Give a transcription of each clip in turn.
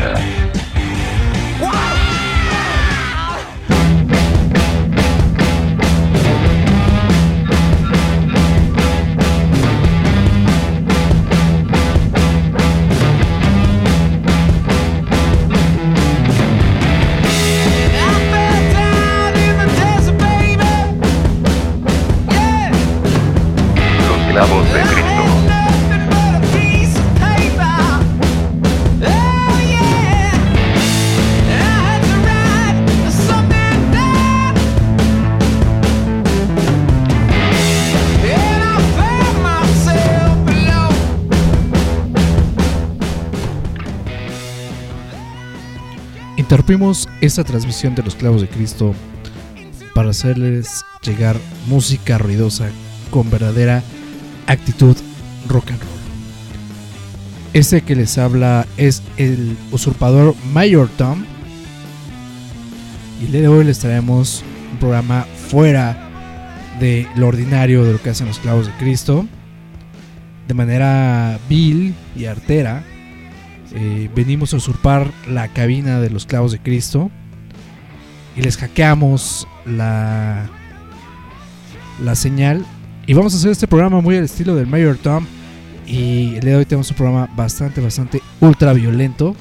Yeah. Interrumpimos esta transmisión de los clavos de Cristo para hacerles llegar música ruidosa con verdadera actitud rock and roll. Este que les habla es el usurpador Mayor Tom. Y el día de hoy les traemos un programa fuera de lo ordinario de lo que hacen los clavos de Cristo. De manera vil y artera eh, venimos a usurpar la cabina de los clavos de Cristo y les hackeamos la, la señal. Y vamos a hacer este programa muy al estilo del Mayor Tom. Y el día de hoy tenemos un programa bastante, bastante ultra violento.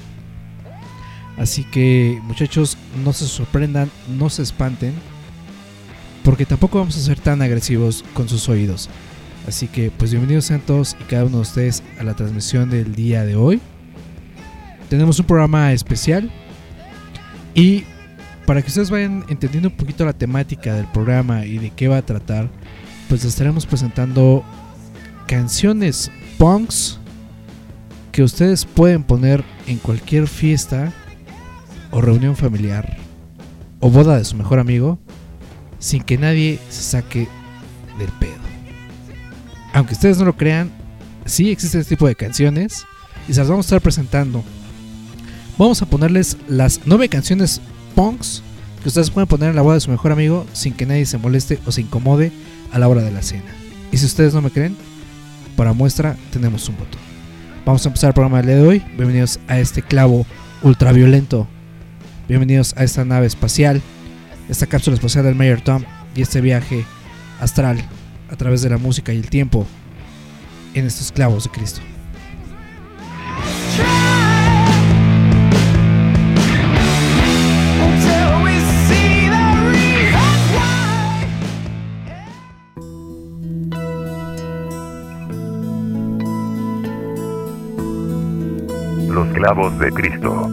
Así que muchachos, no se sorprendan, no se espanten. Porque tampoco vamos a ser tan agresivos con sus oídos. Así que pues bienvenidos sean todos y cada uno de ustedes a la transmisión del día de hoy tenemos un programa especial y para que ustedes vayan entendiendo un poquito la temática del programa y de qué va a tratar, pues estaremos presentando canciones punks que ustedes pueden poner en cualquier fiesta o reunión familiar o boda de su mejor amigo sin que nadie se saque del pedo. Aunque ustedes no lo crean, sí existe este tipo de canciones y se las vamos a estar presentando Vamos a ponerles las nueve canciones punks que ustedes pueden poner en la boda de su mejor amigo sin que nadie se moleste o se incomode a la hora de la cena. Y si ustedes no me creen, para muestra tenemos un botón. Vamos a empezar el programa del día de hoy. Bienvenidos a este clavo ultraviolento. Bienvenidos a esta nave espacial, esta cápsula espacial del Mayor Tom y este viaje astral a través de la música y el tiempo en estos clavos de Cristo. La voz de Cristo.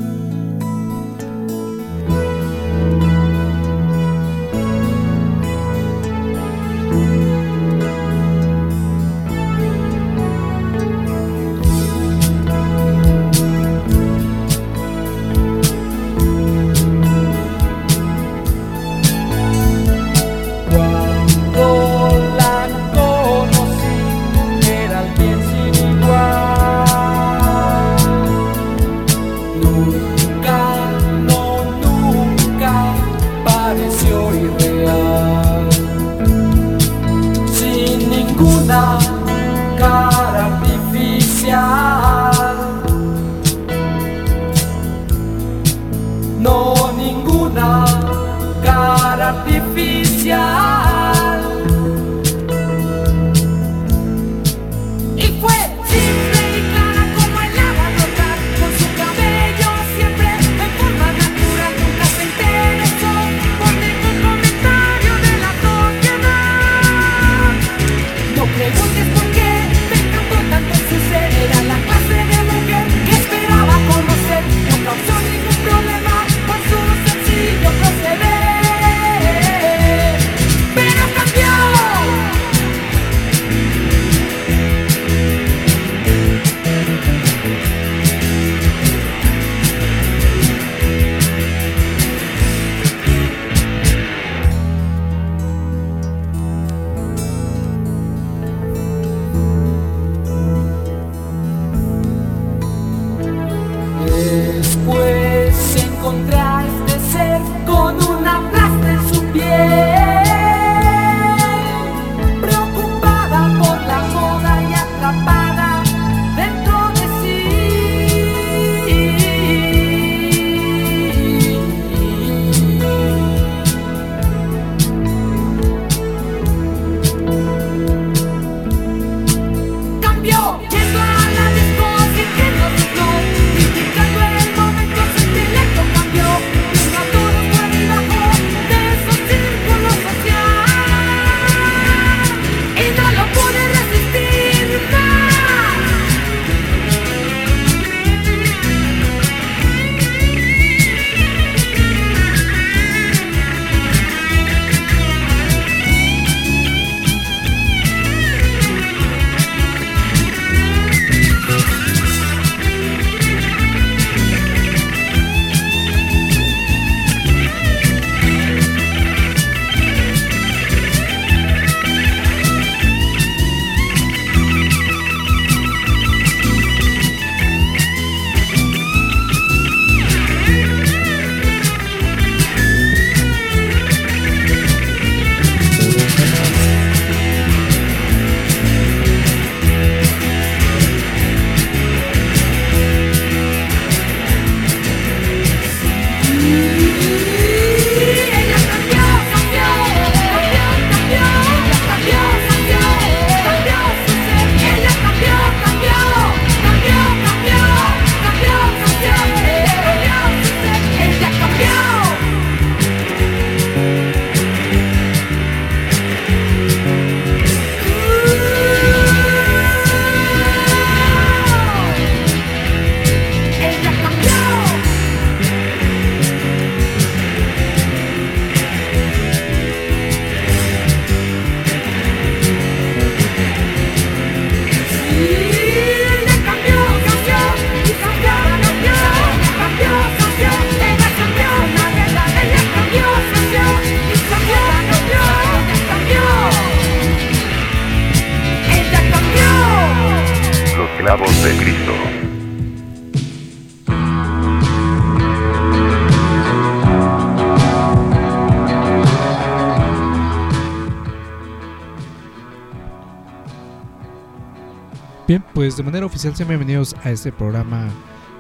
Pues de manera oficial sean bienvenidos a este programa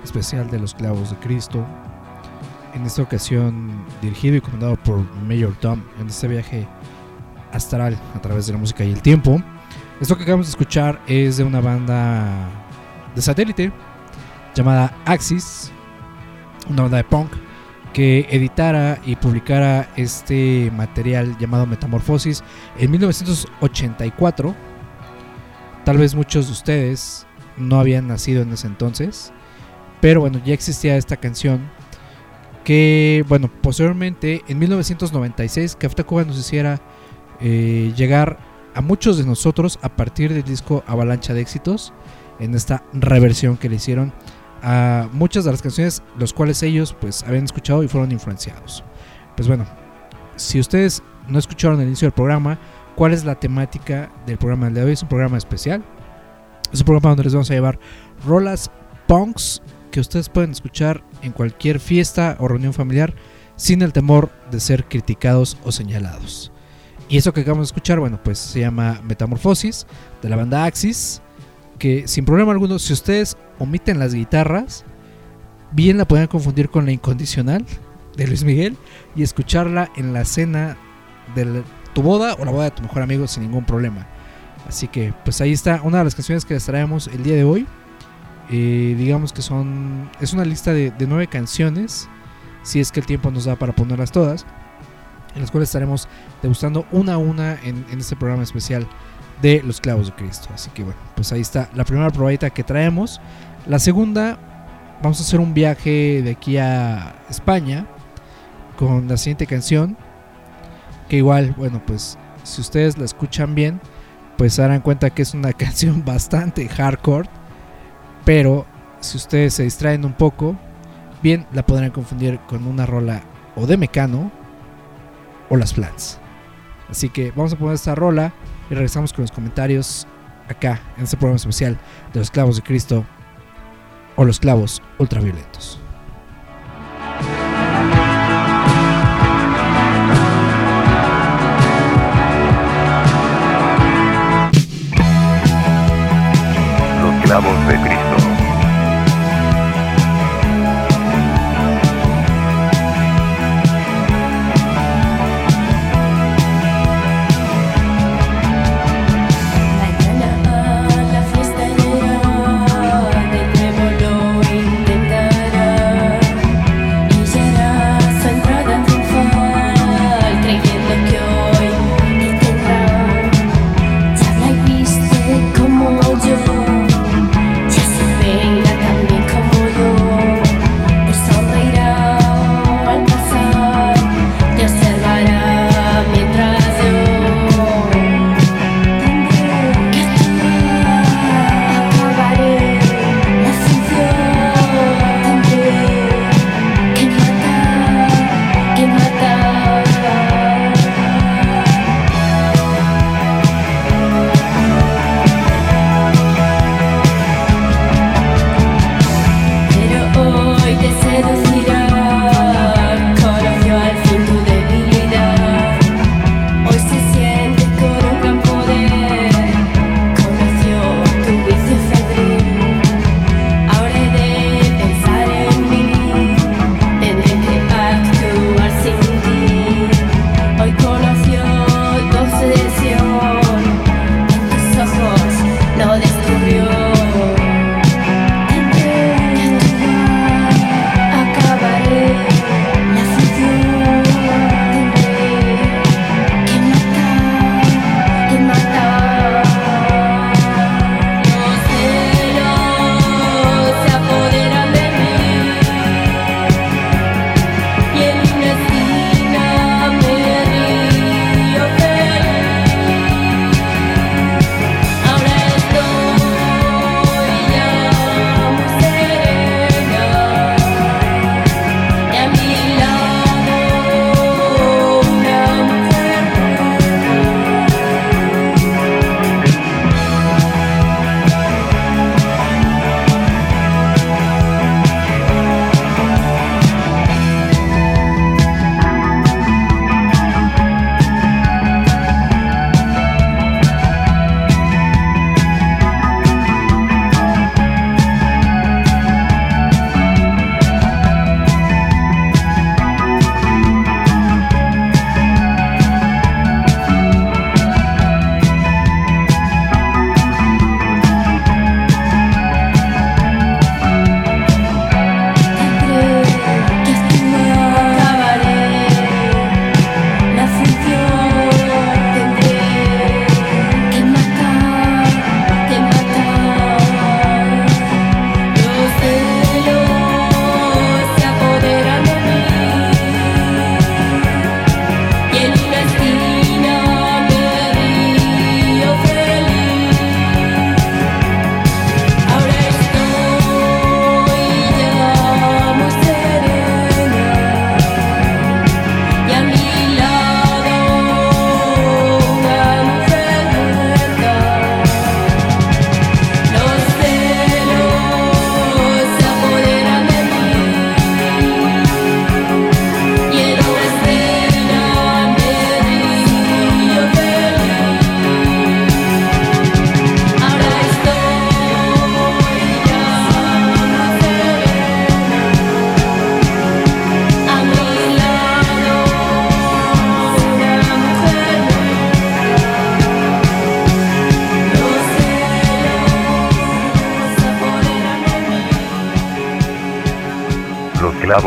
especial de los clavos de Cristo. En esta ocasión dirigido y comandado por Mayor Tom en este viaje astral a través de la música y el tiempo. Esto que acabamos de escuchar es de una banda de satélite llamada Axis, una banda de punk que editara y publicara este material llamado Metamorfosis en 1984 Tal vez muchos de ustedes no habían nacido en ese entonces, pero bueno, ya existía esta canción que, bueno, posteriormente en 1996 Café Tacuba nos hiciera eh, llegar a muchos de nosotros a partir del disco Avalancha de Éxitos, en esta reversión que le hicieron a muchas de las canciones, los cuales ellos pues habían escuchado y fueron influenciados. Pues bueno, si ustedes no escucharon el inicio del programa, cuál es la temática del programa de hoy. Es un programa especial. Es un programa donde les vamos a llevar rolas punks que ustedes pueden escuchar en cualquier fiesta o reunión familiar sin el temor de ser criticados o señalados. Y eso que acabamos de escuchar, bueno, pues se llama Metamorfosis de la banda Axis, que sin problema alguno, si ustedes omiten las guitarras, bien la pueden confundir con la incondicional de Luis Miguel y escucharla en la escena del tu boda o la boda de tu mejor amigo sin ningún problema. Así que pues ahí está una de las canciones que les traemos el día de hoy. Eh, digamos que son es una lista de, nueve canciones, si es que el tiempo nos da para ponerlas todas, en las cuales estaremos degustando una a una en, en este programa especial de los clavos de Cristo. Así que bueno, pues ahí está la primera probadita que traemos. La segunda, vamos a hacer un viaje de aquí a España con la siguiente canción que igual, bueno, pues si ustedes la escuchan bien, pues se darán cuenta que es una canción bastante hardcore. Pero si ustedes se distraen un poco, bien la podrán confundir con una rola o de Mecano o las Flats. Así que vamos a poner esta rola y regresamos con los comentarios acá en este programa especial de los clavos de Cristo o los clavos ultraviolentos. Voz de Cristo.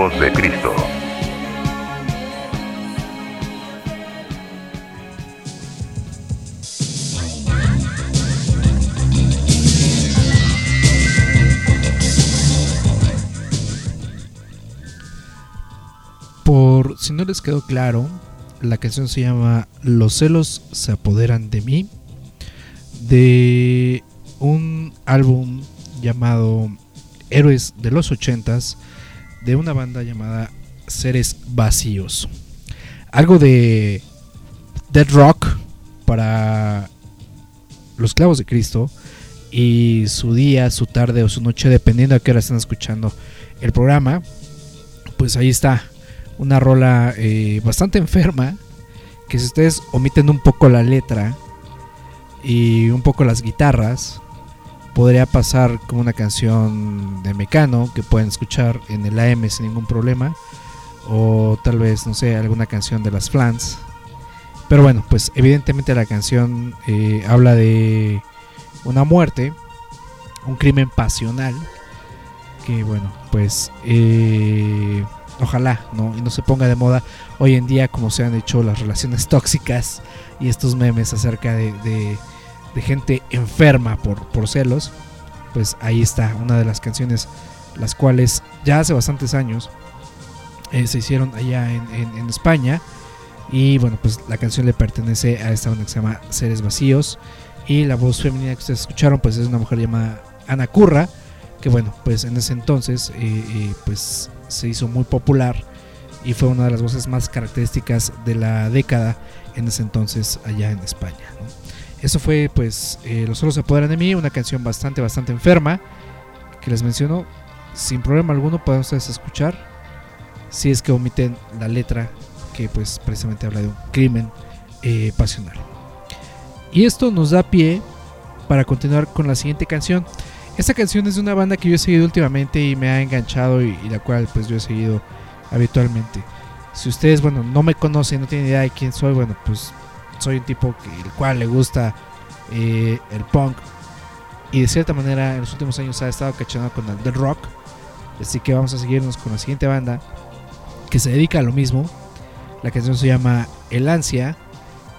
De Cristo. Por si no les quedó claro, la canción se llama Los celos se apoderan de mí, de un álbum llamado Héroes de los ochentas, de una banda llamada Seres Vacíos. Algo de Dead Rock para los clavos de Cristo y su día, su tarde o su noche, dependiendo a qué hora estén escuchando el programa. Pues ahí está, una rola eh, bastante enferma, que si ustedes omiten un poco la letra y un poco las guitarras, podría pasar como una canción de Mecano que pueden escuchar en el AM sin ningún problema. O tal vez, no sé, alguna canción de las Flans. Pero bueno, pues evidentemente la canción eh, habla de una muerte, un crimen pasional. Que bueno, pues eh, ojalá ¿no? y no se ponga de moda hoy en día como se han hecho las relaciones tóxicas y estos memes acerca de, de, de gente enferma por, por, celos. Pues ahí está una de las canciones las cuales ya hace bastantes años eh, se hicieron allá en, en, España. Y bueno, pues la canción le pertenece a esta banda que se llama Seres Vacíos. Y la voz femenina que ustedes escucharon pues es una mujer llamada Ana Curra. Que bueno, pues en ese entonces eh, eh, pues se hizo muy popular y fue una de las voces más características de la década en ese entonces allá en España. Eso fue pues eh, Los solos se apoderan de mí, una canción bastante, bastante enferma que les menciono. Sin problema alguno pueden ustedes escuchar si es que omiten la letra que pues precisamente habla de un crimen eh, pasional. Y esto nos da pie para continuar con la siguiente canción. Esta canción es de una banda que yo he seguido últimamente y me ha enganchado y, y, la cual pues yo he seguido habitualmente. Si ustedes, bueno, no me conocen, no tienen idea de quién soy, bueno, pues soy un tipo que el cual le gusta eh, el punk y de cierta manera en los últimos años ha estado cachando con el rock. Así que vamos a seguirnos con la siguiente banda que se dedica a lo mismo. La canción se llama El Ansia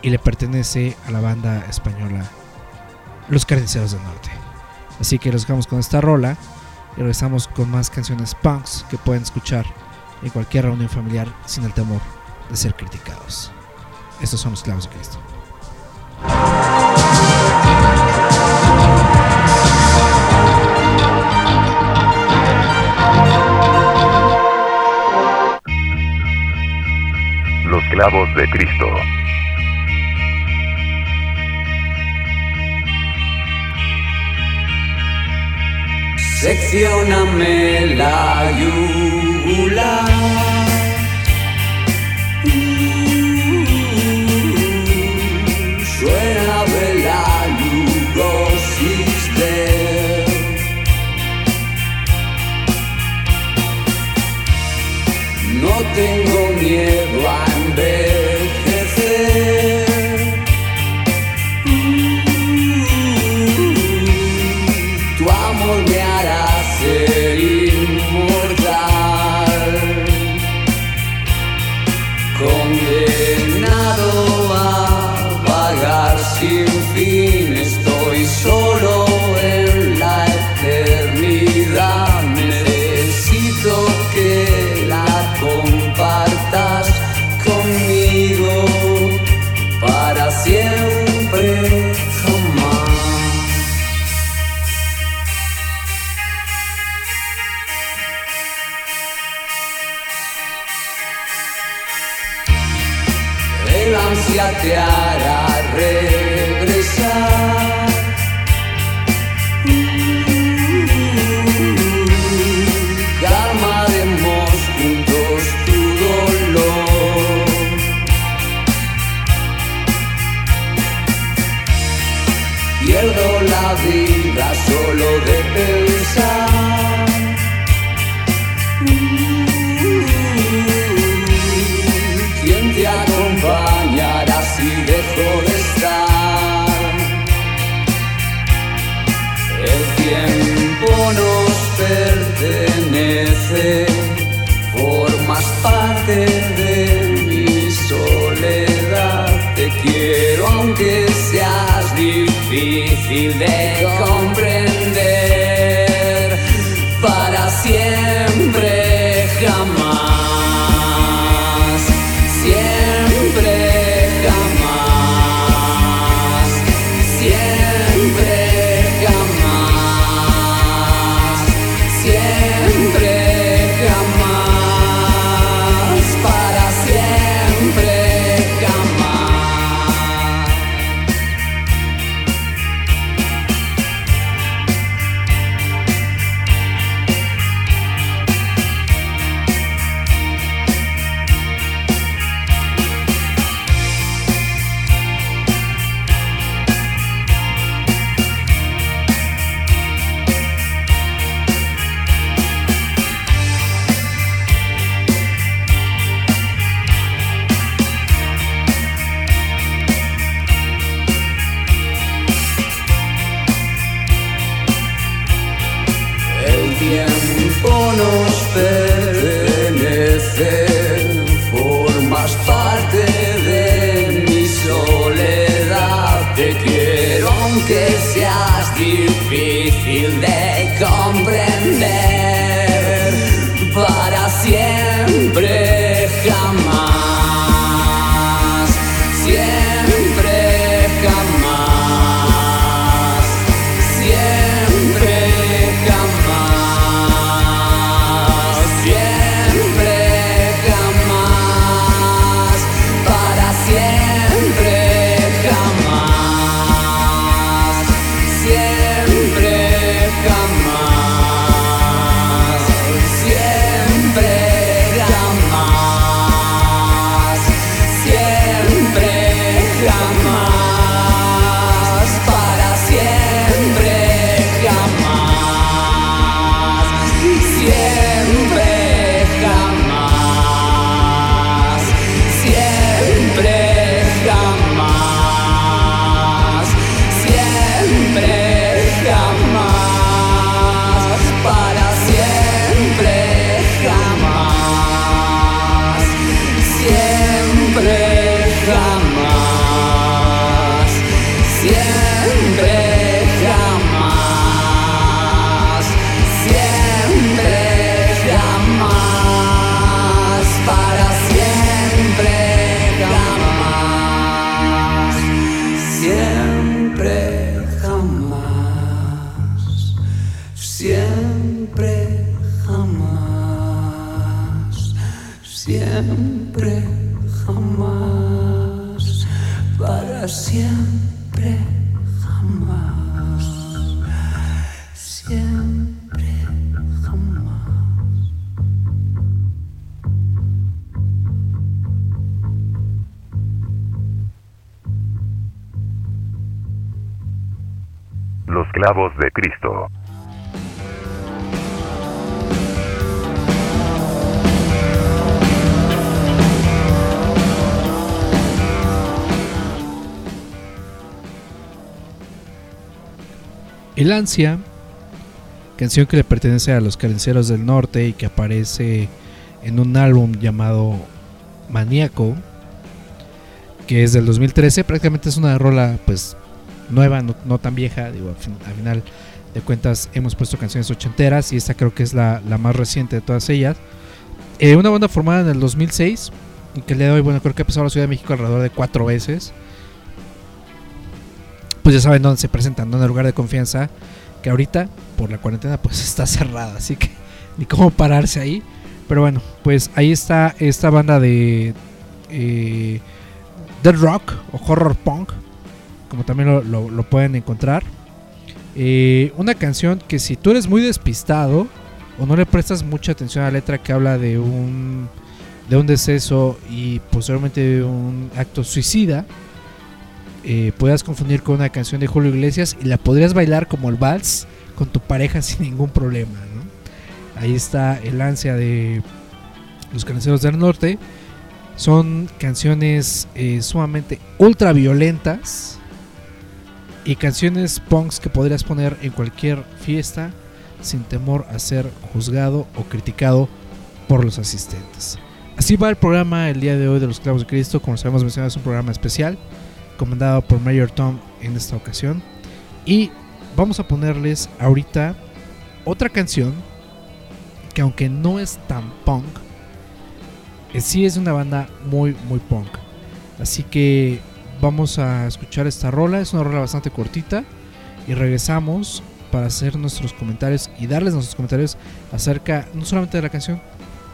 y le pertenece a la banda española Los Carniceros del Norte. Así que los dejamos con esta rola y regresamos con más canciones punks que pueden escuchar en cualquier reunión familiar sin el temor de ser criticados. Estos son los clavos de Cristo. Los clavos de Cristo. Seccioname la yugular. Tengo miedo a envejecer. Siempre jamás, para siempre jamás, siempre jamás. Los clavos de Cristo. El canción que le pertenece a los calenceros del norte y que aparece en un álbum llamado Maníaco, que es del 2013, prácticamente es una rola pues nueva, no, tan vieja, digo, al, fin- al final de cuentas hemos puesto canciones ochenteras y esta creo que es la, más reciente de todas ellas. Eh, una banda formada en el 2006 y que de hoy, bueno, creo que ha pasado a la Ciudad de México alrededor de cuatro veces. Pues ya saben dónde se presentan, ¿no? en el lugar de confianza, que ahorita por la cuarentena pues está cerrada, así que ni cómo pararse ahí. Pero bueno, pues ahí está esta banda de eh, Dead Rock o Horror Punk, como también lo, pueden encontrar. Eh, una canción que si tú eres muy despistado o no le prestas mucha atención a la letra que habla de un de un deceso y posteriormente de un acto suicida, eh, puedas confundir con una canción de Julio Iglesias y la podrías bailar como el vals con tu pareja sin ningún problema. ¿no? Ahí está el ansia de los canceros del norte. Son canciones eh, sumamente ultra violentas y canciones punks que podrías poner en cualquier fiesta sin temor a ser juzgado o criticado por los asistentes. Así va el programa el día de hoy de los Clavos de Cristo. Como sabemos mencionado es un programa especial comandado por Mayor Tom en esta ocasión. Y vamos a ponerles ahorita otra canción que aunque no es tan punk, eh, sí es una banda muy, muy punk. Así que vamos a escuchar esta rola, es una rola bastante cortita y regresamos para hacer nuestros comentarios y darles nuestros comentarios acerca no solamente de la canción,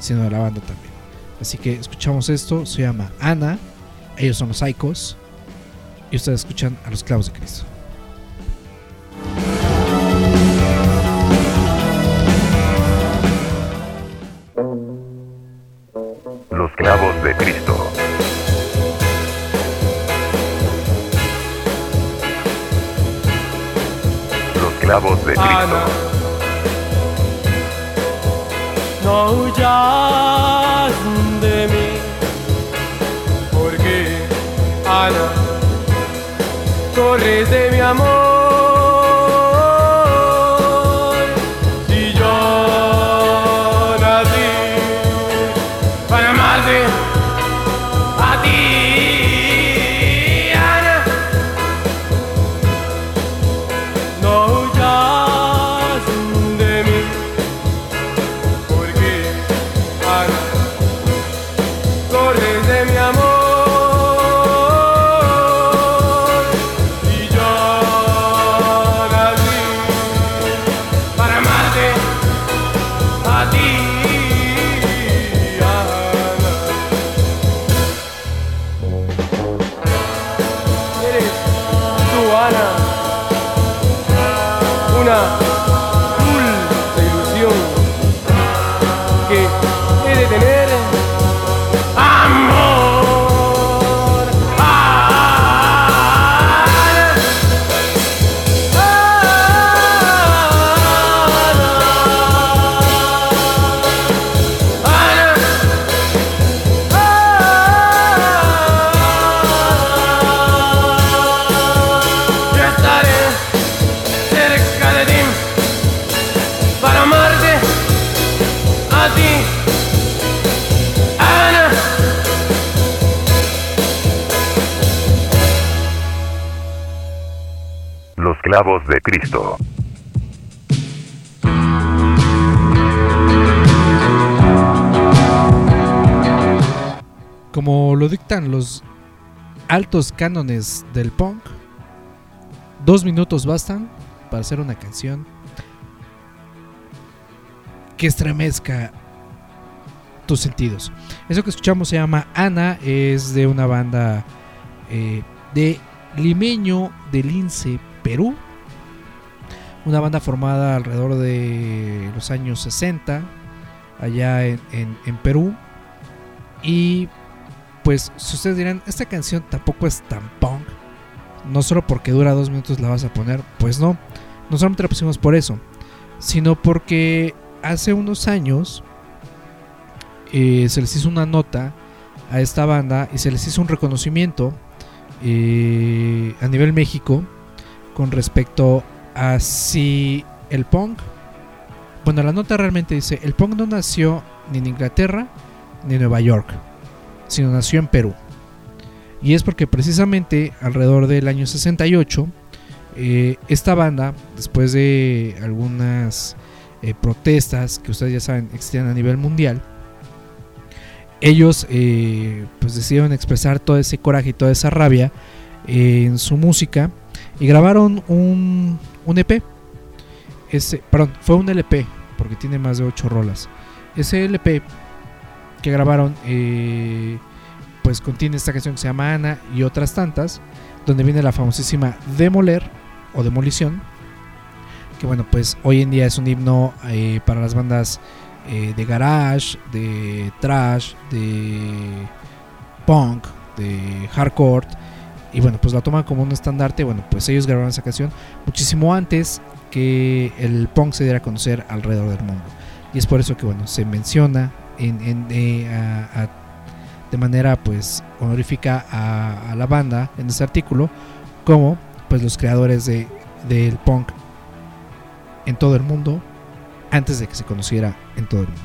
sino de la banda también. Así que escuchamos esto, se llama Ana, ellos son los Psychos y ustedes escuchan a los clavos de Cristo. Los clavos de Cristo. Como lo dictan los altos cánones del punk, dos minutos bastan para hacer una canción que estremezca tus sentidos. Eso que escuchamos se llama Ana, es de una banda eh, de limeño de Lince, Perú. Una banda formada alrededor de los años 60, allá en, en- Perú. Y pues si ustedes dirán, esta canción tampoco es tan punk. No solo porque dura dos minutos la vas a poner. Pues no. No solamente la pusimos por eso. Sino porque hace unos años eh, se les hizo una nota a esta banda y se les hizo un reconocimiento eh, a nivel México con respecto a si el punk. Bueno, la nota realmente dice: el punk no nació ni en Inglaterra ni en Nueva York sino nació en Perú. Y es porque precisamente alrededor del año 68, eh, esta banda, después de algunas eh, protestas que ustedes ya saben existían a nivel mundial, ellos eh, pues decidieron expresar todo ese coraje y toda esa rabia en su música y grabaron un, un EP. Ese, perdón, fue un LP porque tiene más de 8 rolas. Ese LP que grabaron eh, pues contiene esta canción que se llama Ana y otras tantas donde viene la famosísima Demoler o Demolición que bueno pues hoy en día es un himno eh, para las bandas eh, de garage de trash de punk de hardcore y bueno pues la toman como un estandarte bueno pues ellos grabaron esa canción muchísimo antes que el punk se diera a conocer alrededor del mundo. Y es por eso que bueno se menciona en, en, eh, a- a- de manera pues honorífica a, a la banda en este artículo como pues los creadores de, del punk en todo el mundo antes de que se conociera en todo el mundo.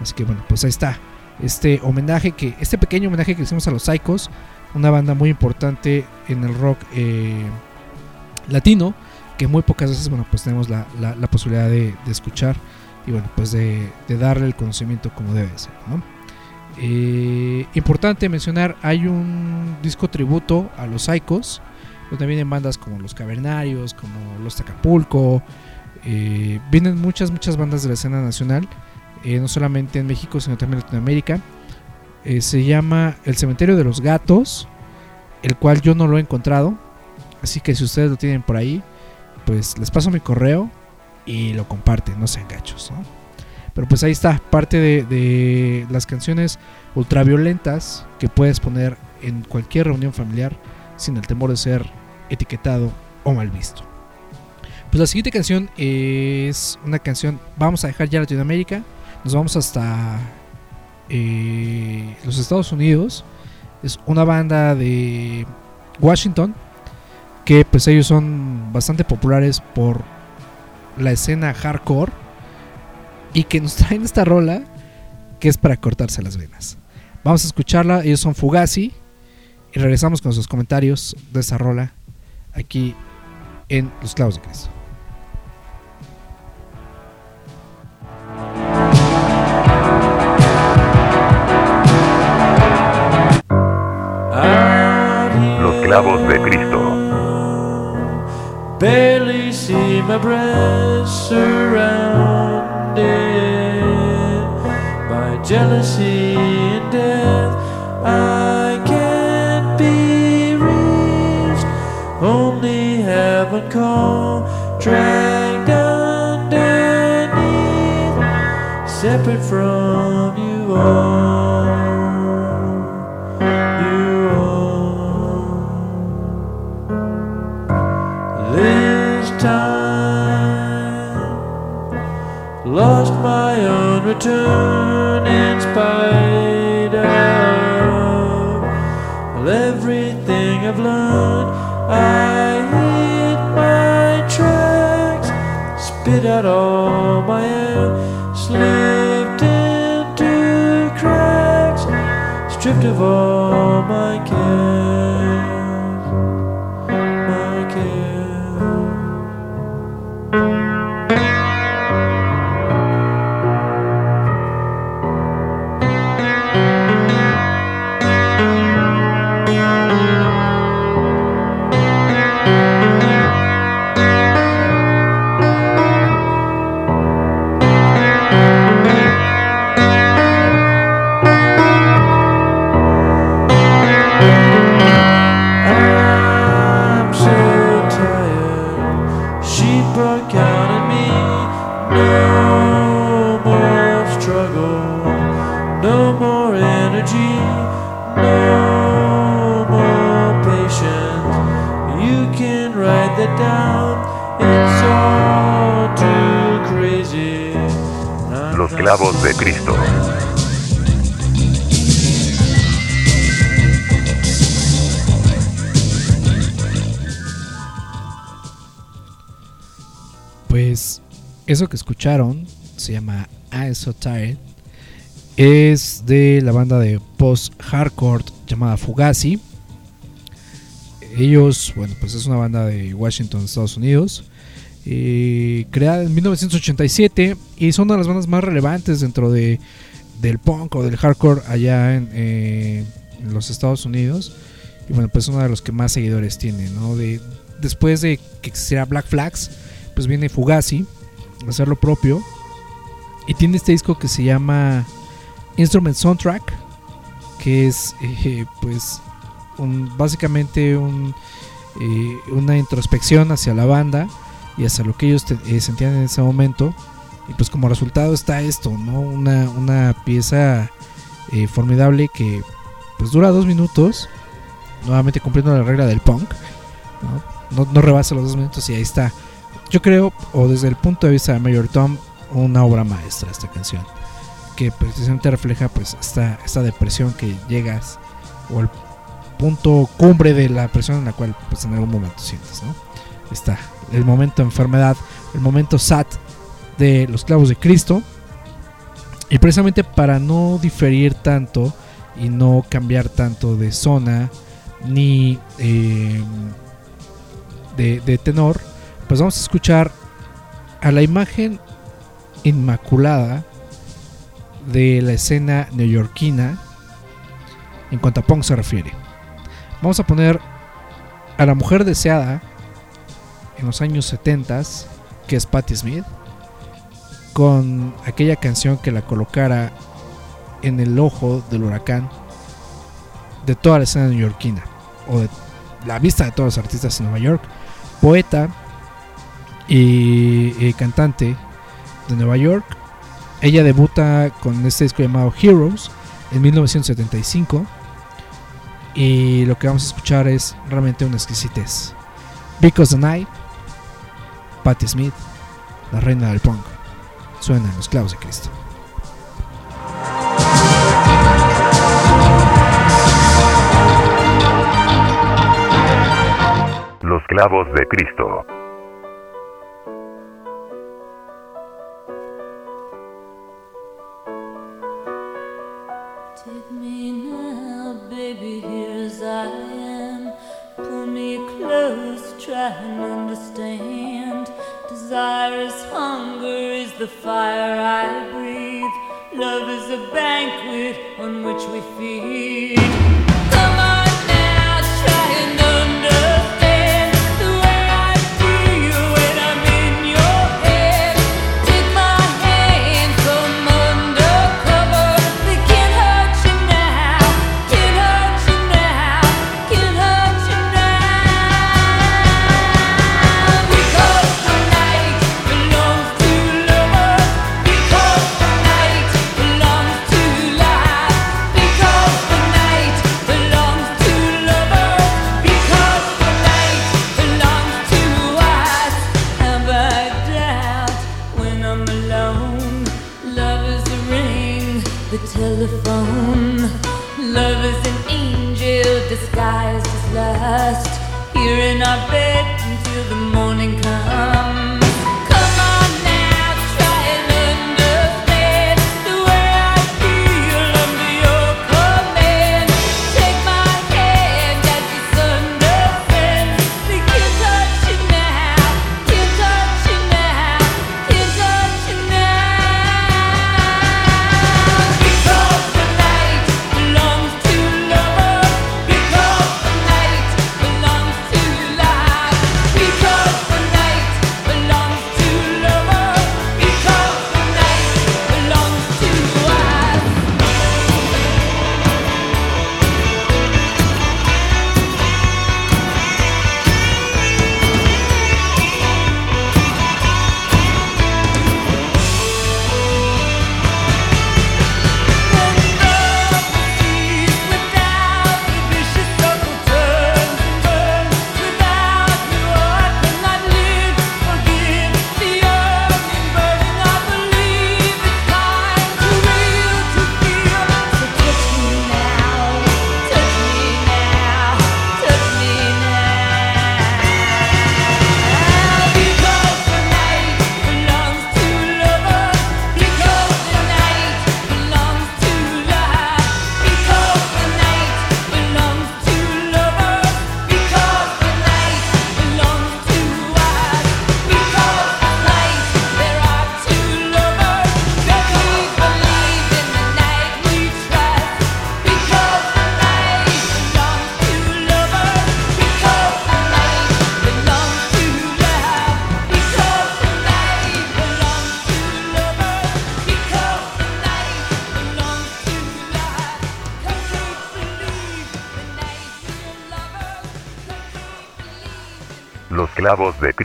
Así que bueno pues ahí está este homenaje que este pequeño homenaje que hicimos a los Psychos una banda muy importante en el rock eh, latino que muy pocas veces, bueno, pues tenemos la, la- la posibilidad de, escuchar y bueno, pues de, darle el conocimiento como debe ser. Eh, importante mencionar, hay un disco tributo a los Psychos, donde vienen bandas como los Cavernarios, como los Tacapulco, eh, vienen muchas, muchas bandas de la escena nacional, no solamente en México, sino también en Latinoamérica. Eh, se llama El Cementerio de los Gatos, el cual yo no lo he encontrado, así que si ustedes lo tienen por ahí, pues les paso mi correo y lo comparten, no sean gachos, ¿no? Pero pues ahí está, parte de, de las canciones ultraviolentas que puedes poner en cualquier reunión familiar sin el temor de ser etiquetado o mal visto. Pues la siguiente canción es una canción, vamos a dejar ya Latinoamérica, nos vamos hasta eh, los Estados Unidos. Es una banda de Washington que pues ellos son bastante populares por la escena hardcore y que nos traen esta rola que es para cortarse las venas. Vamos a escucharla, ellos son Fugazi y regresamos con sus comentarios de esa rola aquí en Los Clavos de Cristo. Los clavos de Cristo. Barely see my breath surrounded by jealousy and death. I can't be reached, only heaven call, dragged underneath, separate from you all. Return in spite of everything I've learned. I hit my tracks, spit out all my air, slipped into cracks, stripped of all my Clavos de Cristo. Pues eso que escucharon se llama I'm So Tired. Es de la banda de post-hardcore llamada Fugazi. Ellos, bueno, pues es una banda de Washington, Estados Unidos. Eh, creada en 1987 y son una de las bandas más relevantes dentro de, del punk o del hardcore allá en, eh, los Estados Unidos. Y bueno, pues uno de los que más seguidores tiene, ¿no? De, después de que existiera Black Flags, pues viene Fugazi a hacer lo propio. Y tiene este disco que se llama Instrument Soundtrack, que es eh, pues un, básicamente un, eh, una introspección hacia la banda y hacia lo que ellos te- eh, sentían en ese momento. Y pues como resultado está esto, ¿no? Una, una pieza eh, formidable que pues dura dos minutos, nuevamente cumpliendo la regla del punk, ¿no? No, no rebasa los dos minutos y ahí está. Yo creo, o desde el punto de vista de Mayor Tom, una obra maestra esta canción. Que precisamente refleja pues esta, esta depresión que llegas o el punto cumbre de la presión en la cual pues en algún momento sientes, ¿no? Está el momento de enfermedad, el momento SAT de los clavos de Cristo. Y precisamente para no diferir tanto y no cambiar tanto de zona ni eh, de, de tenor, pues vamos a escuchar a la imagen inmaculada de la escena neoyorquina en cuanto a punk se refiere. Vamos a poner a la mujer deseada en los años 70, que es Patti Smith, con aquella canción que la colocara en el ojo del huracán de toda la escena neoyorquina, o de la vista de todos los artistas en Nueva York, poeta y, y cantante de Nueva York. Ella debuta con este disco llamado Heroes en 1975 y lo que vamos a escuchar es realmente una exquisitez. Because the Night Patti Smith, la reina del punk. Suenan los clavos de Cristo. Los clavos de Cristo. trying Desire's hunger is the fire I breathe. Love is a banquet on which we feed.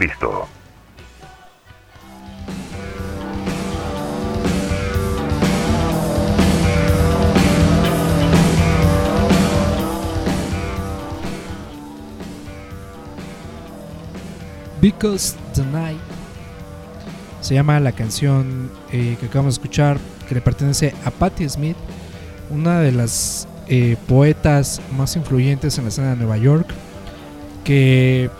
Cristo. Because Tonight se llama la canción eh, que acabamos de escuchar, que le pertenece a Patti Smith, una de las eh, poetas más influyentes en la escena de Nueva York, que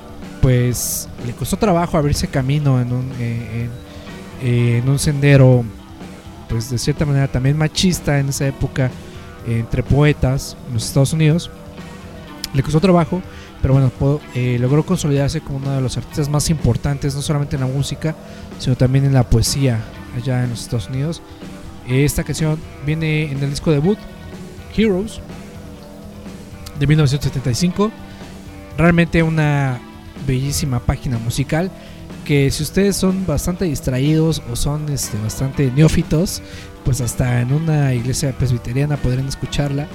pues le costó trabajo abrirse camino en un, eh, en, eh, en un sendero, pues de cierta manera también machista en esa época, eh, entre poetas en los Estados Unidos. Le costó trabajo, pero bueno, eh, logró consolidarse como uno de los artistas más importantes, no solamente en la música, sino también en la poesía allá en los Estados Unidos. Esta canción viene en el disco debut, Heroes, de 1975. Realmente una bellísima página musical que si ustedes son bastante distraídos o son este, bastante neófitos, pues hasta en una iglesia presbiteriana podrían escucharla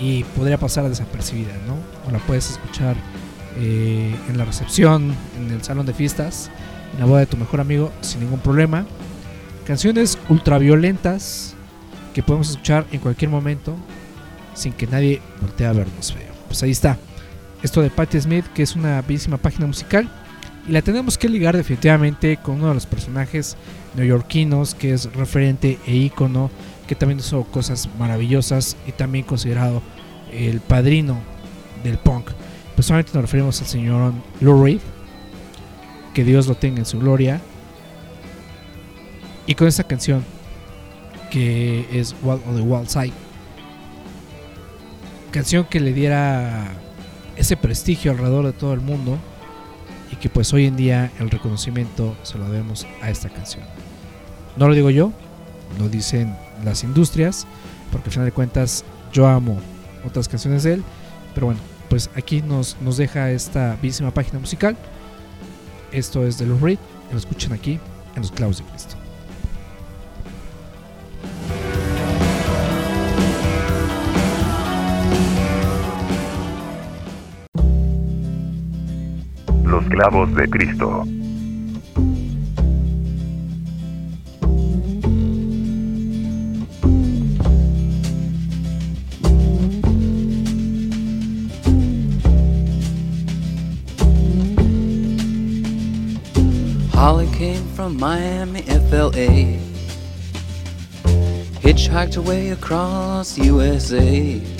y podría pasar desapercibida, ¿no? O la puedes escuchar eh, en la recepción, en el salón de fiestas, en la boda de tu mejor amigo sin ningún problema. Canciones ultraviolentas que podemos escuchar en cualquier momento sin que nadie voltee a vernos feo. Pues ahí está. Esto de Patti Smith, que es una bellísima página musical. Y la tenemos que ligar definitivamente con uno de los personajes neoyorquinos que es referente e ícono, que también hizo cosas maravillosas y también considerado el padrino del punk. Personalmente nos referimos al señor Lou Reed, que Dios lo tenga en su gloria. Y con esta canción, que es Wild on the Wild Side, canción que le diera ese prestigio alrededor de todo el mundo y que pues hoy en día el reconocimiento se lo debemos a esta canción. No lo digo yo, lo dicen las industrias, porque al final de cuentas yo amo otras canciones de él, pero bueno, pues aquí nos, nos deja esta bellísima página musical. Esto es de los Reed, lo escuchan aquí en los clavos de Cristo. Los clavos de Cristo. Holly came from Miami, FLA. Hitchhiked her way across USA.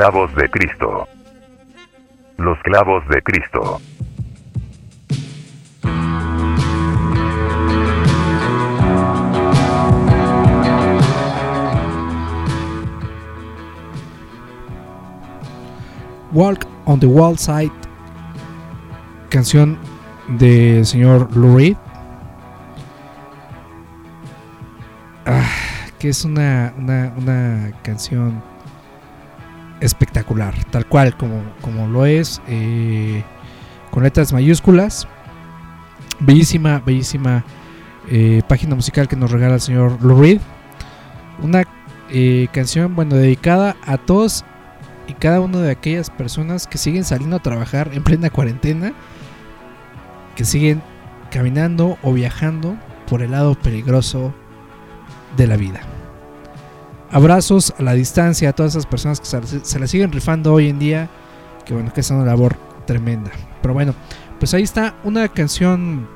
clavos de Cristo. Los clavos de Cristo. Walk on the Wall Side, canción del señor Lou. Ah, que es una, una, una canción espectacular, tal cual como, como lo es, eh, con letras mayúsculas. Bellísima, bellísima eh, página musical que nos regala el señor Lou Reed. Una eh, canción, bueno, dedicada a todos y cada una de aquellas personas que siguen saliendo a trabajar en plena cuarentena, que siguen caminando o viajando por el lado peligroso de la vida. Abrazos a la distancia a todas esas personas que se, la siguen rifando hoy en día, que bueno, que es una labor tremenda. Pero bueno, pues ahí está una canción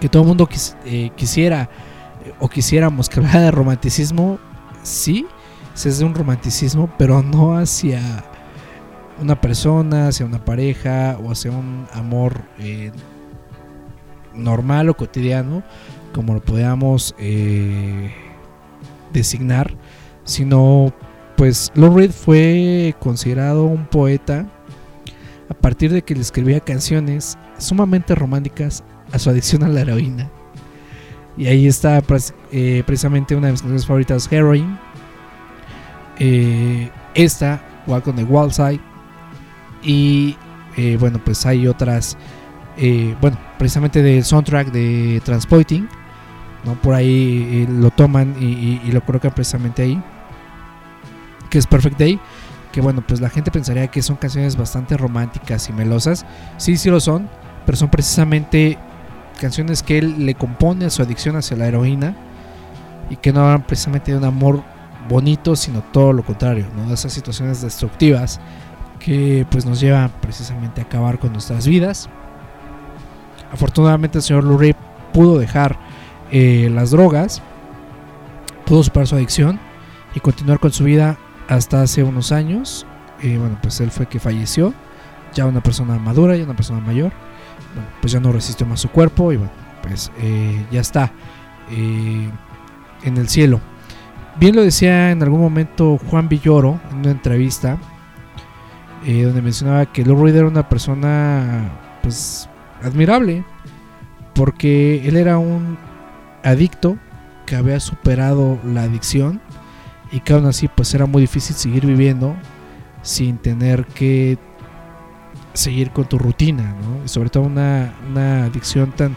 que todo el mundo eh, quisiera eh, o quisiéramos que hablara de romanticismo, sí, es de un romanticismo, pero no hacia una persona, hacia una pareja o hacia un amor eh, normal o cotidiano, como lo podamos designar, sino pues Lou Reed fue considerado un poeta a partir de que le escribía canciones sumamente románticas a su adicción a la heroína. Y ahí está pres- eh, precisamente una de mis canciones favoritas, Heroin. Eh, esta, Walk on the Wall Side. Y eh, bueno, pues hay otras. bueno, precisamente del soundtrack de Transpoiting. ¿no? Por ahí lo toman y lo colocan precisamente ahí. Que es Perfect Day. Que bueno, pues la gente pensaría que son canciones bastante románticas y melosas. Sí, sí lo son. Pero son precisamente canciones que él le compone a su adicción hacia la heroína. Y que no hablan precisamente de un amor bonito, sino todo lo contrario, ¿no? Esas situaciones destructivas que pues nos llevan precisamente a acabar con nuestras vidas. Afortunadamente el señor Lou Reed pudo dejar eh, las drogas, pudo superar su adicción y continuar con su vida hasta hace unos años. Eh, bueno, pues él fue que falleció, ya una persona madura, ya una persona mayor. Pues ya no resistió más su cuerpo y bueno, pues eh, ya está eh, en el cielo. Bien lo decía en algún momento Juan Villoro en una entrevista eh, donde mencionaba que Lou Reed era una persona pues admirable porque él era un adicto que había superado la adicción y que aún así pues era muy difícil seguir viviendo sin tener que seguir con tu rutina, ¿no? Y sobre todo una, una adicción tan,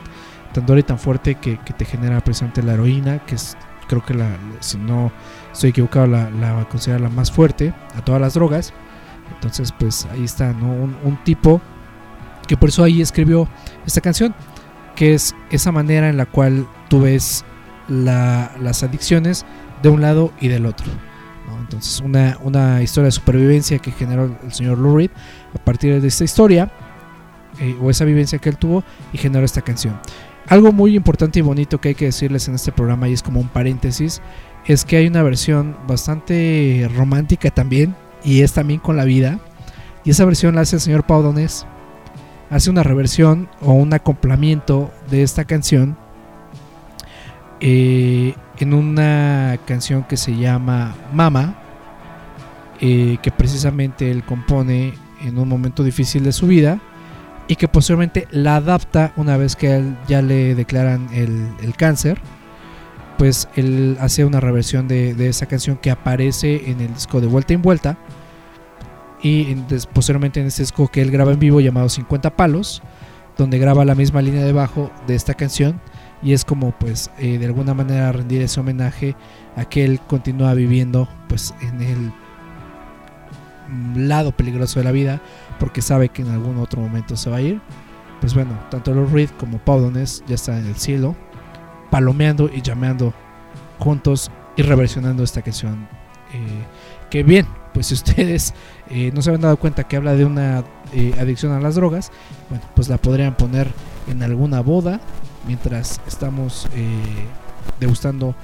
tan dura y tan fuerte que, que te genera precisamente la heroína, que es creo que la, si no estoy equivocado la, la considera la más fuerte a todas las drogas. Entonces pues ahí está, ¿no? Un, un tipo que por eso ahí escribió esta canción, que es esa manera en la cual tú ves la- las adicciones de un lado y del otro. Entonces una, una historia de supervivencia que generó el señor Lou a partir de esta historia eh, o esa vivencia que él tuvo y generó esta canción. Algo muy importante y bonito que hay que decirles en este programa y es como un paréntesis es que hay una versión bastante romántica también y es también con la vida y esa versión la hace el señor Pau Donés hace una reversión o un acoplamiento de esta canción eh, en una canción que se llama Mama eh, que precisamente él compone en un momento difícil de su vida y que posteriormente la adapta una vez que ya le declaran el, el cáncer. Pues él hace una reversión de, de esa canción que aparece en el disco de Vuelta en Vuelta y en- posteriormente en este disco que él graba en vivo llamado 50 Palos, donde graba la misma línea de bajo de esta canción y es como pues eh, de alguna manera rendir ese homenaje a que él continúa viviendo pues en el lado peligroso de la vida porque sabe que en algún otro momento se va a ir. Pues bueno, tanto Lou Reed como Pau Donés ya están en el cielo, palomeando y llameando juntos y reversionando esta canción. Eh, que bien, pues si ustedes eh, no se habían dado cuenta que habla de una adicción a las drogas, bueno, pues la podrían poner en alguna boda mientras estamos eh, degustando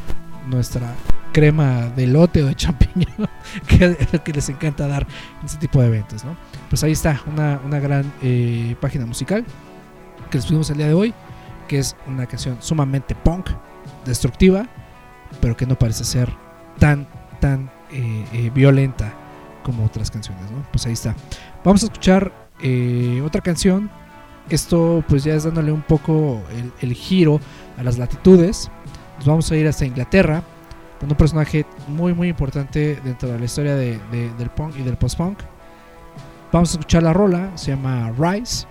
nuestra crema de lote o de champiñón, que que les encanta dar en este tipo de eventos, ¿no? Pues ahí está, una, una gran eh, página musical que les pusimos el día de hoy, que es una canción sumamente punk, destructiva, pero que no parece ser tan, tan eh, eh, violenta como otras canciones, ¿no? Pues ahí está. Vamos a escuchar otra canción. Esto pues ya es dándole un poco el, giro a las latitudes. Nos vamos a ir hasta Inglaterra con un personaje muy muy importante dentro de la historia de- de- del punk y del post-punk. Vamos a escuchar la rola, se llama Rise.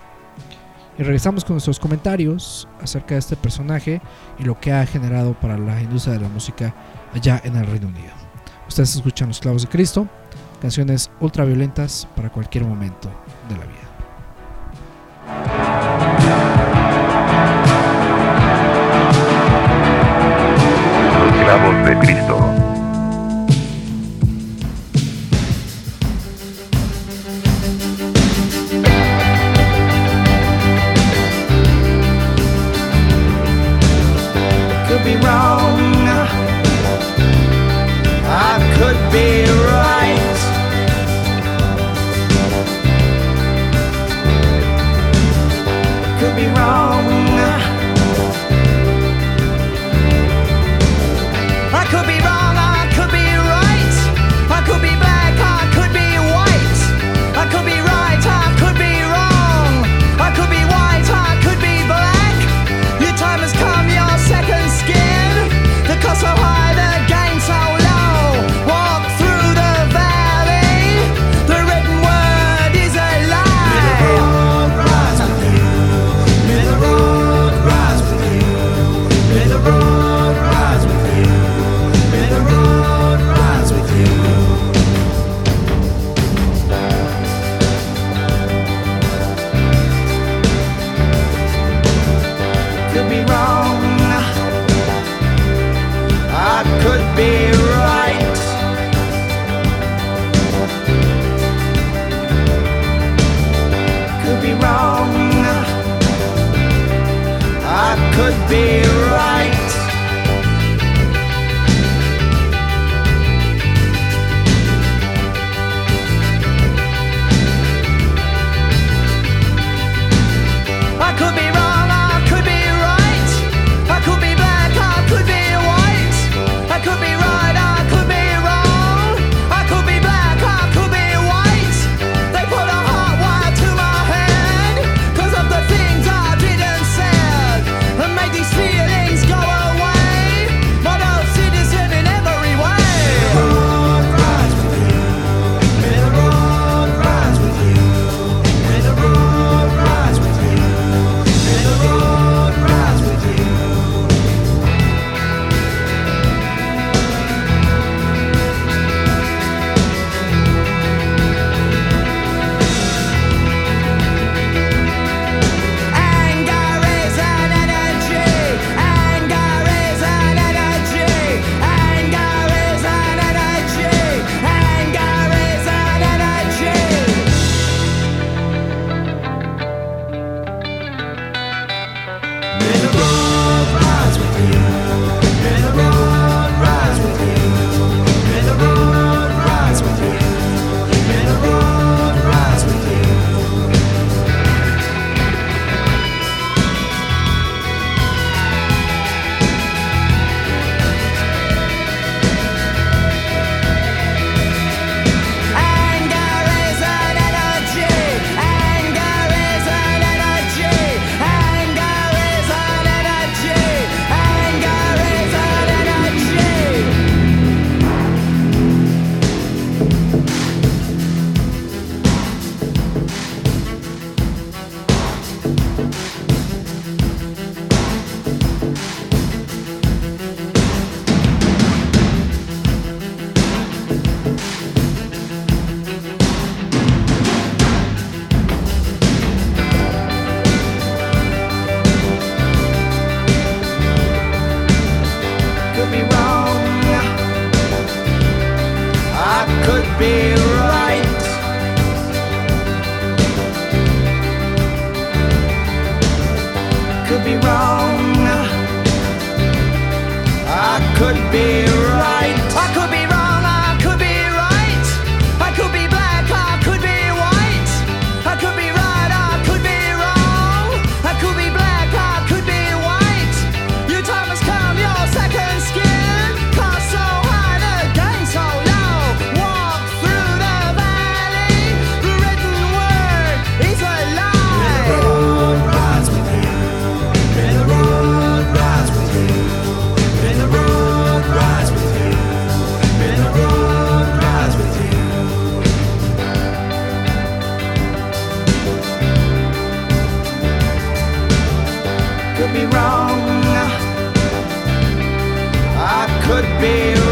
Y regresamos con nuestros comentarios acerca de este personaje y lo que ha generado para la industria de la música allá en el Reino Unido. Ustedes escuchan Los Clavos de Cristo, canciones ultra violentas para cualquier momento de la vida. Los clavos de Cristo. could be wrong. Could be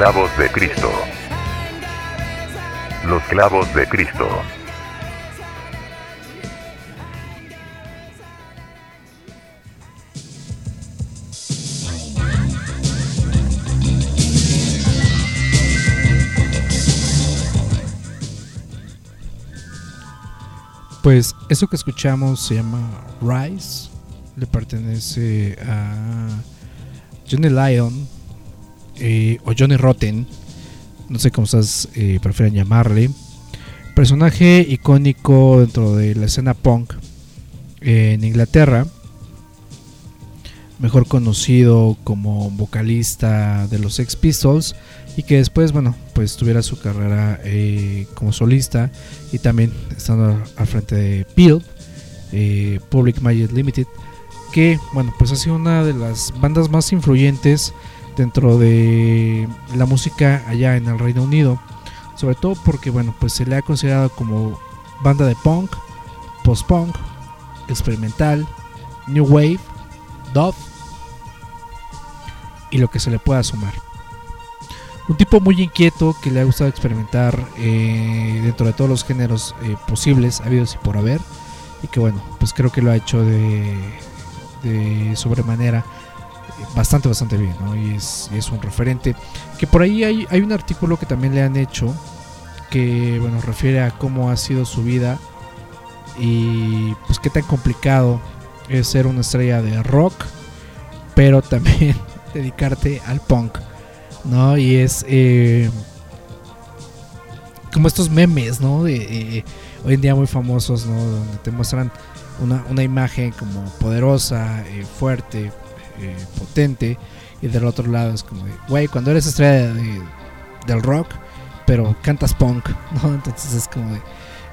clavos de Cristo. Los clavos de Cristo. Pues eso que escuchamos se llama Rise. Le pertenece a Johnny Lyon eh, o Johnny Rotten. No sé cómo ustedes eh, prefieren llamarle. Personaje icónico dentro de la escena punk en Inglaterra. Mejor conocido como vocalista de los Sex Pistols. Y que después, bueno, pues tuviera su carrera eh, como solista y también estando al frente de Peel, eh, Public Magic Limited, que bueno, pues ha sido una de las bandas más influyentes dentro de la música allá en el Reino Unido, sobre todo porque bueno, pues se le ha considerado como banda de punk, post-punk, experimental, new wave, dub y lo que se le pueda sumar. Un tipo muy inquieto que le ha gustado experimentar eh, dentro de todos los géneros eh, posibles, habidos y por haber. Y que bueno, pues creo que lo ha hecho de, sobremanera bastante, bastante bien. ¿no? Y, es, es un referente. Que por ahí hay, hay un artículo que también le han hecho que bueno, refiere a cómo ha sido su vida y pues qué tan complicado es ser una estrella de rock, pero también dedicarte al punk. ¿no? Y es eh, como estos memes, ¿no? De, eh, hoy en día muy famosos, ¿no? Donde te muestran una, una imagen como poderosa, eh, fuerte, eh, potente, y del otro lado es como, de, güey, cuando eres estrella de- del rock, pero cantas punk, ¿no? Entonces es como de,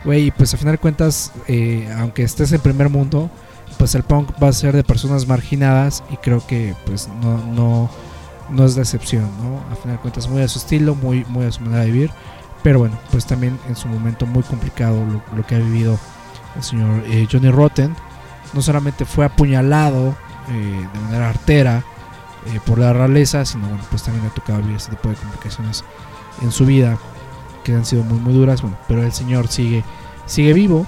güey, pues al final de cuentas, eh, aunque estés en primer mundo, pues el punk va a ser de personas marginadas y creo que pues no, no, no es de excepción, ¿no? A final de cuentas muy a su estilo, muy, muy a su manera de vivir, pero bueno, pues también en su momento muy complicado lo, lo que ha vivido el señor eh, Johnny Rotten. No solamente fue apuñalado eh, de manera artera eh, por la realeza, sino bueno, pues también ha tocado vivir este tipo de complicaciones en su vida que han sido muy muy duras, bueno, pero el señor sigue sigue vivo,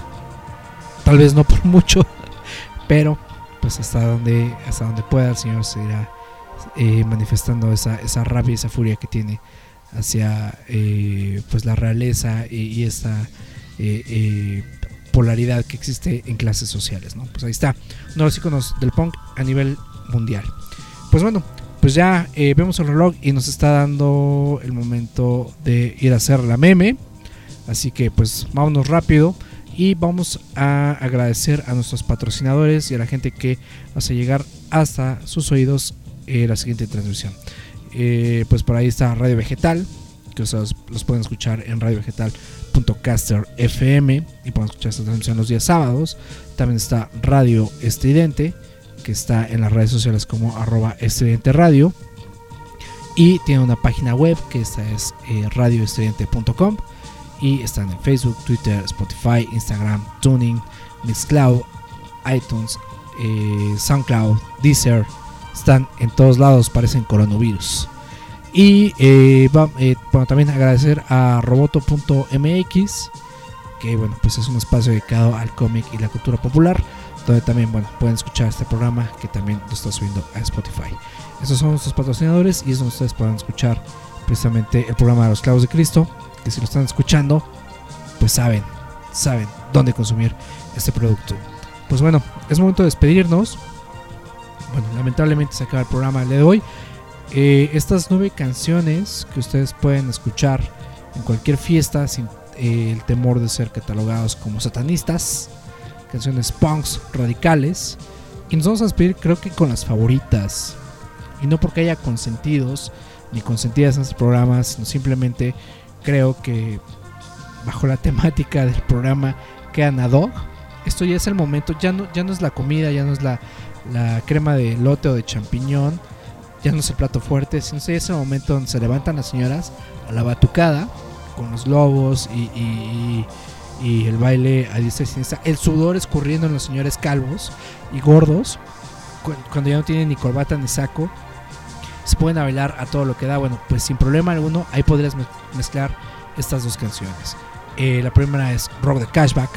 tal vez no por mucho, pero pues hasta donde hasta donde pueda el señor seguirá eh, manifestando esa, esa rabia esa furia que tiene hacia pues la realeza y, esta polaridad que existe en clases sociales pues ahí está uno de los iconos del punk a nivel mundial. Pues bueno pues ya eh, vemos el reloj y nos está dando el momento de ir a hacer la meme. Así que pues vámonos rápido y vamos a agradecer a nuestros patrocinadores y a la gente que hace llegar hasta sus oídos eh, la siguiente transmisión. Eh, pues por ahí está Radio Vegetal, que ustedes los pueden escuchar en radiovegetal.caster FM y pueden escuchar esta transmisión los días sábados. También está Radio Estridente, que está en las redes sociales como arroba estridente radio. Y tiene una página web que esta es eh, y están en Facebook, Twitter, Spotify, Instagram, Tuning, Mixcloud, iTunes, eh, SoundCloud, Deezer. Están en todos lados, parecen coronavirus. Y eh, va- eh, bueno, también agradecer a roboto.mx, que bueno, pues es un espacio dedicado al cómic y la cultura popular, donde también bueno, pueden escuchar este programa que también lo está subiendo a Spotify. Estos son nuestros patrocinadores y es donde ustedes pueden escuchar precisamente el programa de los clavos de Cristo, que si lo están escuchando, pues saben, saben dónde consumir este producto. Pues bueno, es momento de despedirnos. Bueno, lamentablemente se acaba el programa de hoy. Eh, estas nueve canciones que ustedes pueden escuchar en cualquier fiesta sin eh, el temor de ser catalogados como satanistas, canciones punks radicales. Y nos vamos a despedir creo que con las favoritas. Y no porque haya consentidos ni consentidas en este programa, sino simplemente creo que bajo la temática del programa quedan ad hoc. Esto ya es el momento, ya no, ya no es la comida, ya no es la, la crema de lote o de champiñón, ya no es el plato fuerte, sino es el momento donde se levantan las señoras a la batucada con los globos y, el baile a diestra el sudor escurriendo en los señores calvos y gordos, cu- cuando ya no tienen ni corbata ni saco, se pueden bailar a todo lo que da. Bueno, pues sin problema alguno, ahí podrías mez- mezclar estas dos canciones. Eh, la primera es Rock the Cashback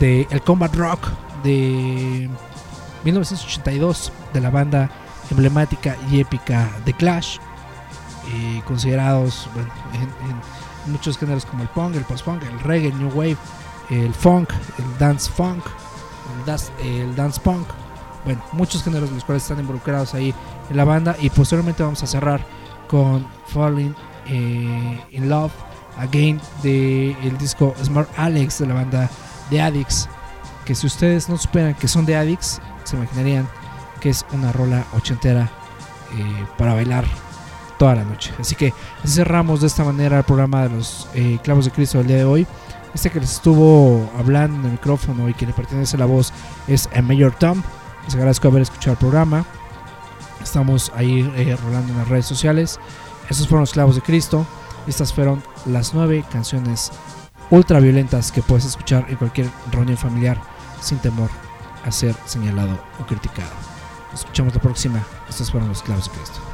de el Combat Rock de 1982 de la banda emblemática y épica de Clash, considerados en, muchos géneros como el punk, el post-punk, el reggae, el new wave, el funk, el dance funk, el, dance punk, bueno, muchos géneros los cuales están involucrados ahí en la banda. Y posteriormente vamos a cerrar con Falling eh, in Love Again de el disco Smart Alex de la banda de Addicts que si ustedes no superan que son de Addicts se imaginarían que es una rola ochentera eh, para bailar toda la noche así que cerramos de esta manera el programa de los eh, clavos de Cristo del día de hoy este que les estuvo hablando en el micrófono y que le pertenece la voz es a Mayor Tom les agradezco haber escuchado el programa Estamos ahí eh, rolando en las redes sociales. Estos fueron los clavos de Cristo. Estas fueron las nueve canciones ultra violentas que puedes escuchar en cualquier reunión familiar sin temor a ser señalado o criticado. Escuchamos la próxima. Estos fueron los clavos de Cristo.